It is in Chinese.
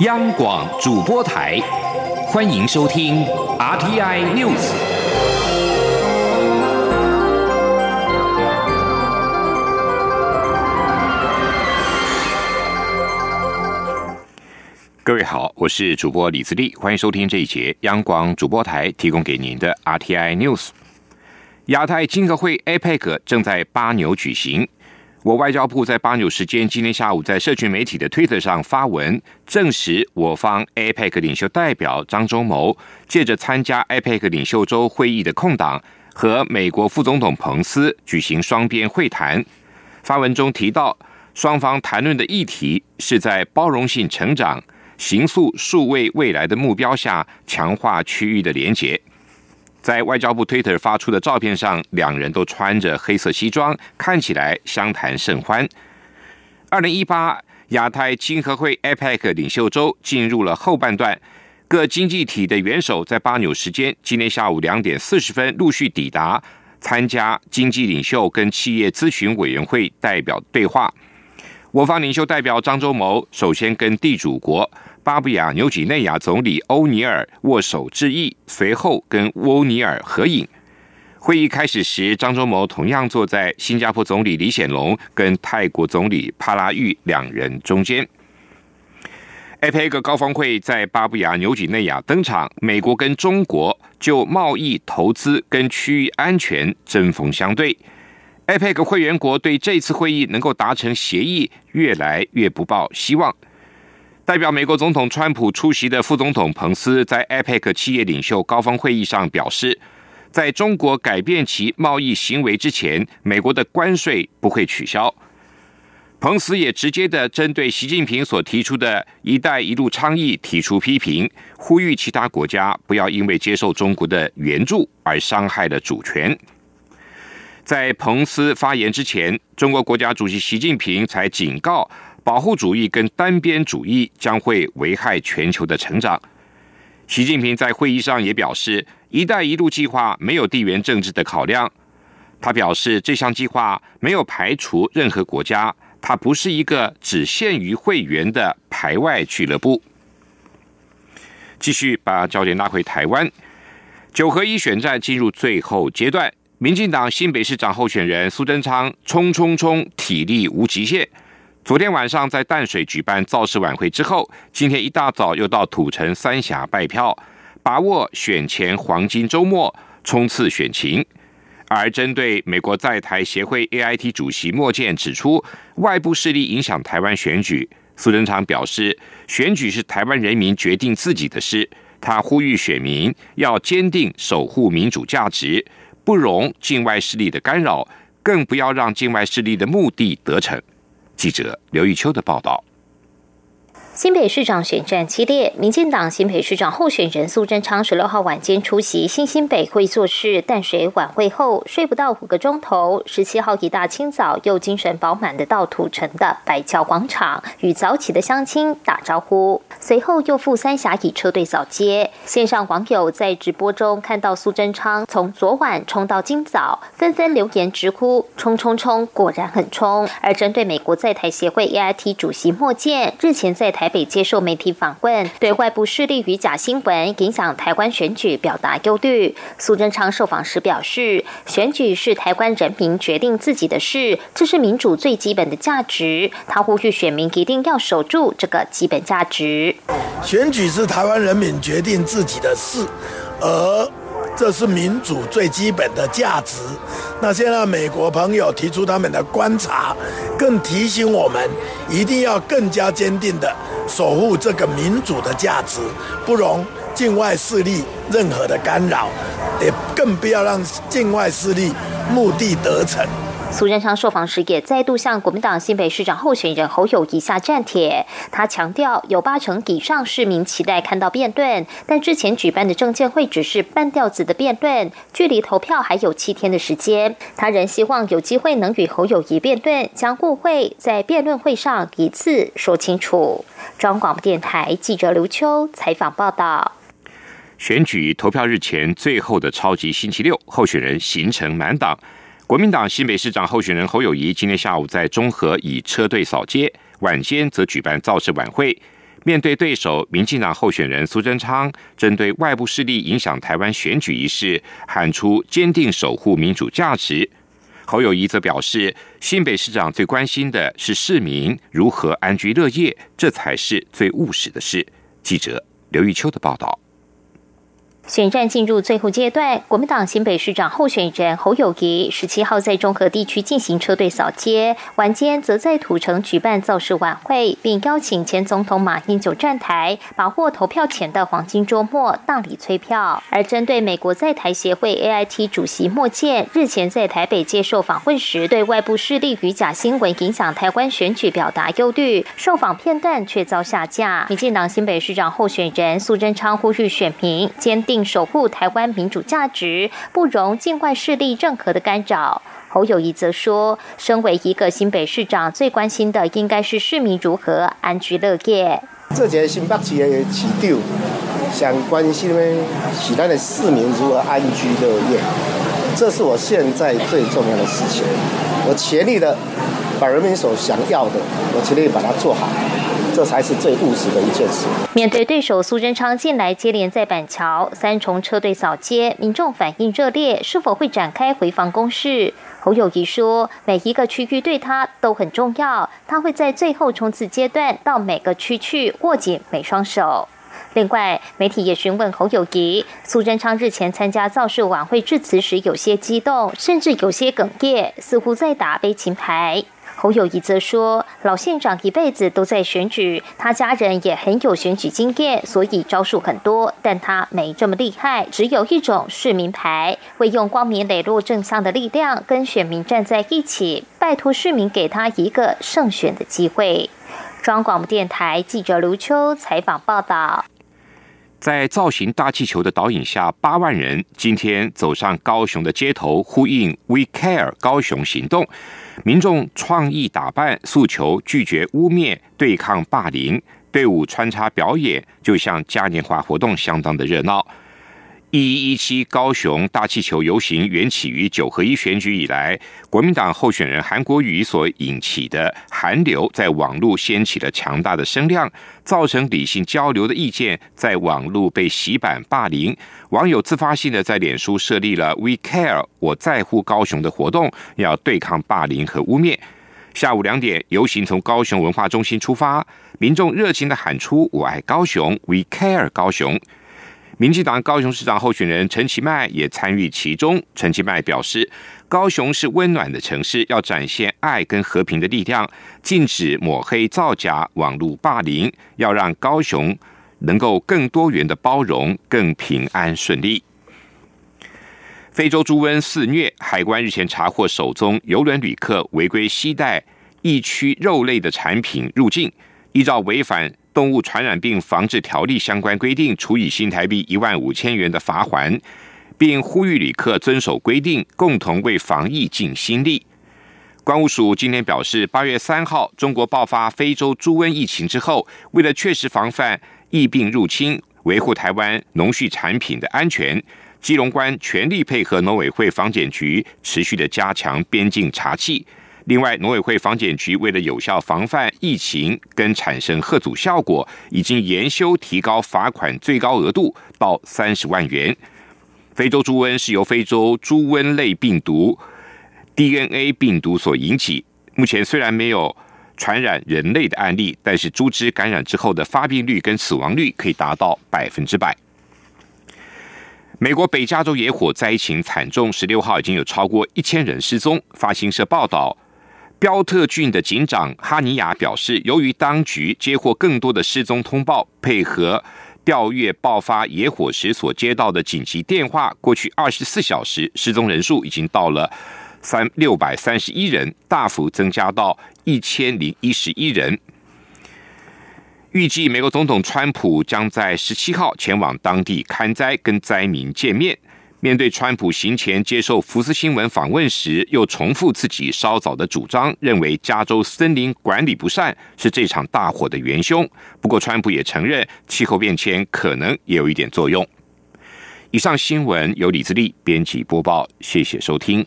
央广主播台，欢迎收听 RTI News。各位好，我是主播李自立，欢迎收听这一节央广主播台提供给您的 RTI News。亚太经合会 APEC 正在巴纽举行。我外交部在巴纽时间今天下午在社群媒体的推特上发文，证实我方 APEC 领袖代表张忠谋借着参加 APEC 领袖周会议的空档，和美国副总统彭斯举行双边会谈。发文中提到，双方谈论的议题是在包容性成长、行塑数位未来的目标下，强化区域的连结。在外交部 Twitter 发出的照片上，两人都穿着黑色西装，看起来相谈甚欢。二零一八亚太经合会 APEC 领袖周进入了后半段，各经济体的元首在巴纽时间今天下午两点四十分陆续抵达，参加经济领袖跟企业咨询委员会代表对话。我方领袖代表张忠谋首先跟地主国。巴布亚纽几内亚总理欧尼尔握手致意，随后跟欧尼尔合影。会议开始时，张忠谋同样坐在新加坡总理李显龙跟泰国总理帕拉育两人中间。APEC 高峰会在巴布亚纽几内亚登场，美国跟中国就贸易、投资跟区域安全针锋相对。APEC 会员国对这次会议能够达成协议，越来越不抱希望。代表美国总统川普出席的副总统彭斯在 APEC 企业领袖高峰会议上表示，在中国改变其贸易行为之前，美国的关税不会取消。彭斯也直接的针对习近平所提出的一带一路倡议提出批评，呼吁其他国家不要因为接受中国的援助而伤害了主权。在彭斯发言之前，中国国家主席习近平才警告。保护主义跟单边主义将会危害全球的成长。习近平在会议上也表示，“一带一路”计划没有地缘政治的考量。他表示，这项计划没有排除任何国家，它不是一个只限于会员的排外俱乐部。继续把焦点拉回台湾，九合一选战进入最后阶段，民进党新北市长候选人苏贞昌冲冲冲，体力无极限。昨天晚上在淡水举办造势晚会之后，今天一大早又到土城三峡拜票，把握选前黄金周末冲刺选情。而针对美国在台协会 AIT 主席莫健指出，外部势力影响台湾选举，苏贞昌表示，选举是台湾人民决定自己的事。他呼吁选民要坚定守护民主价值，不容境外势力的干扰，更不要让境外势力的目的得逞。记者刘玉秋的报道。新北市长选战激烈，民进党新北市长候选人苏贞昌十六号晚间出席新新北会做事淡水晚会后，睡不到五个钟头，十七号一大清早又精神饱满的到土城的白桥广场与早起的乡亲打招呼，随后又赴三峡以车队扫街。线上网友在直播中看到苏贞昌从昨晚冲到今早，纷纷留言直呼冲冲冲，果然很冲。而针对美国在台协会 AIT 主席莫健日前在台台。北接受媒体访问，对外部势力与假新闻影响台湾选举表达忧虑。苏贞昌受访时表示，选举是台湾人民决定自己的事，这是民主最基本的价值。他呼吁选民一定要守住这个基本价值。选举是台湾人民决定自己的事，而。这是民主最基本的价值。那现在美国朋友提出他们的观察，更提醒我们一定要更加坚定地守护这个民主的价值，不容境外势力任何的干扰，也更不要让境外势力目的得逞。苏贞昌受访时也再度向国民党新北市长候选人侯友谊下战帖，他强调有八成以上市民期待看到辩论，但之前举办的证监会只是半吊子的辩论，距离投票还有七天的时间，他仍希望有机会能与侯友谊辩论，将误会在辩论会上一次说清楚。中央广播电台记者刘秋采访报道。选举投票日前最后的超级星期六，候选人行程满档。国民党新北市长候选人侯友谊今天下午在中和以车队扫街，晚间则举办造势晚会。面对对手民进党候选人苏贞昌针对外部势力影响台湾选举一事，喊出坚定守护民主价值。侯友谊则表示，新北市长最关心的是市民如何安居乐业，这才是最务实的事。记者刘玉秋的报道。选战进入最后阶段，国民党新北市长候选人侯友谊十七号在中和地区进行车队扫街，晚间则在土城举办造势晚会，并邀请前总统马英九站台，把握投票前的黄金周末大力催票。而针对美国在台协会 AIT 主席莫健日前在台北接受访问时，对外部势力与假新闻影响台湾选举表达忧虑，受访片段却遭下架。民进党新北市长候选人苏贞昌呼吁选民坚定。守护台湾民主价值，不容境外势力任何的干扰。侯友谊则说，身为一个新北市长，最关心的应该是市民如何安居乐业。这个新北市的市长，想关心的是咱的市民如何安居乐业，这是我现在最重要的事情。我全力的把人民所想要的，我全力把它做好。这才是最务实的一件事。面对对手苏贞昌近来接连在板桥三重车队扫街，民众反应热烈，是否会展开回防攻势？侯友谊说，每一个区域对他都很重要，他会在最后冲刺阶段到每个区去握紧每双手。另外，媒体也询问侯友谊，苏贞昌日前参加造势晚会致辞时有些激动，甚至有些哽咽，似乎在打悲情牌。侯友谊则说：“老县长一辈子都在选举，他家人也很有选举经验，所以招数很多。但他没这么厉害，只有一种市民牌，会用光明磊落正向的力量跟选民站在一起，拜托市民给他一个胜选的机会。”中央广播电台记者卢秋采访报道。在造型大气球的导引下，八万人今天走上高雄的街头，呼应 “We Care” 高雄行动。民众创意打扮，诉求拒绝污蔑，对抗霸凌。队伍穿插表演，就像嘉年华活动，相当的热闹。一一一七高雄大气球游行缘起于九合一选举以来，国民党候选人韩国瑜所引起的韩流，在网络掀起了强大的声量，造成理性交流的意见在网络被洗版霸凌。网友自发性的在脸书设立了 “We Care” 我在乎高雄的活动，要对抗霸凌和污蔑。下午两点，游行从高雄文化中心出发，民众热情的喊出“我爱高雄，We Care 高雄”。民进党高雄市长候选人陈其迈也参与其中。陈其迈表示，高雄是温暖的城市，要展现爱跟和平的力量，禁止抹黑造假、网络霸凌，要让高雄能够更多元的包容、更平安顺利。非洲猪瘟肆虐，海关日前查获手中游轮旅客违规携带疫区肉类的产品入境，依照违反。动物传染病防治条例相关规定，处以新台币一万五千元的罚款，并呼吁旅客遵守规定，共同为防疫尽心力。关务署今天表示，八月三号中国爆发非洲猪瘟疫情之后，为了确实防范疫病入侵，维护台湾农畜产品的安全，基隆关全力配合农委会防检局，持续的加强边境查缉。另外，农委会防检局为了有效防范疫情跟产生贺阻效果，已经研修提高罚款最高额度到三十万元。非洲猪瘟是由非洲猪瘟类病毒 DNA 病毒所引起，目前虽然没有传染人类的案例，但是猪只感染之后的发病率跟死亡率可以达到百分之百。美国北加州野火灾情惨重，十六号已经有超过一千人失踪。发行社报道。标特郡的警长哈尼亚表示，由于当局接获更多的失踪通报，配合调阅爆发野火时所接到的紧急电话，过去二十四小时失踪人数已经到了三六百三十一人，大幅增加到一千零一十一人。预计美国总统川普将在十七号前往当地看灾，跟灾民见面。面对川普行前接受福斯新闻访问时，又重复自己稍早的主张，认为加州森林管理不善是这场大火的元凶。不过，川普也承认气候变迁可能也有一点作用。以上新闻由李自力编辑播报，谢谢收听。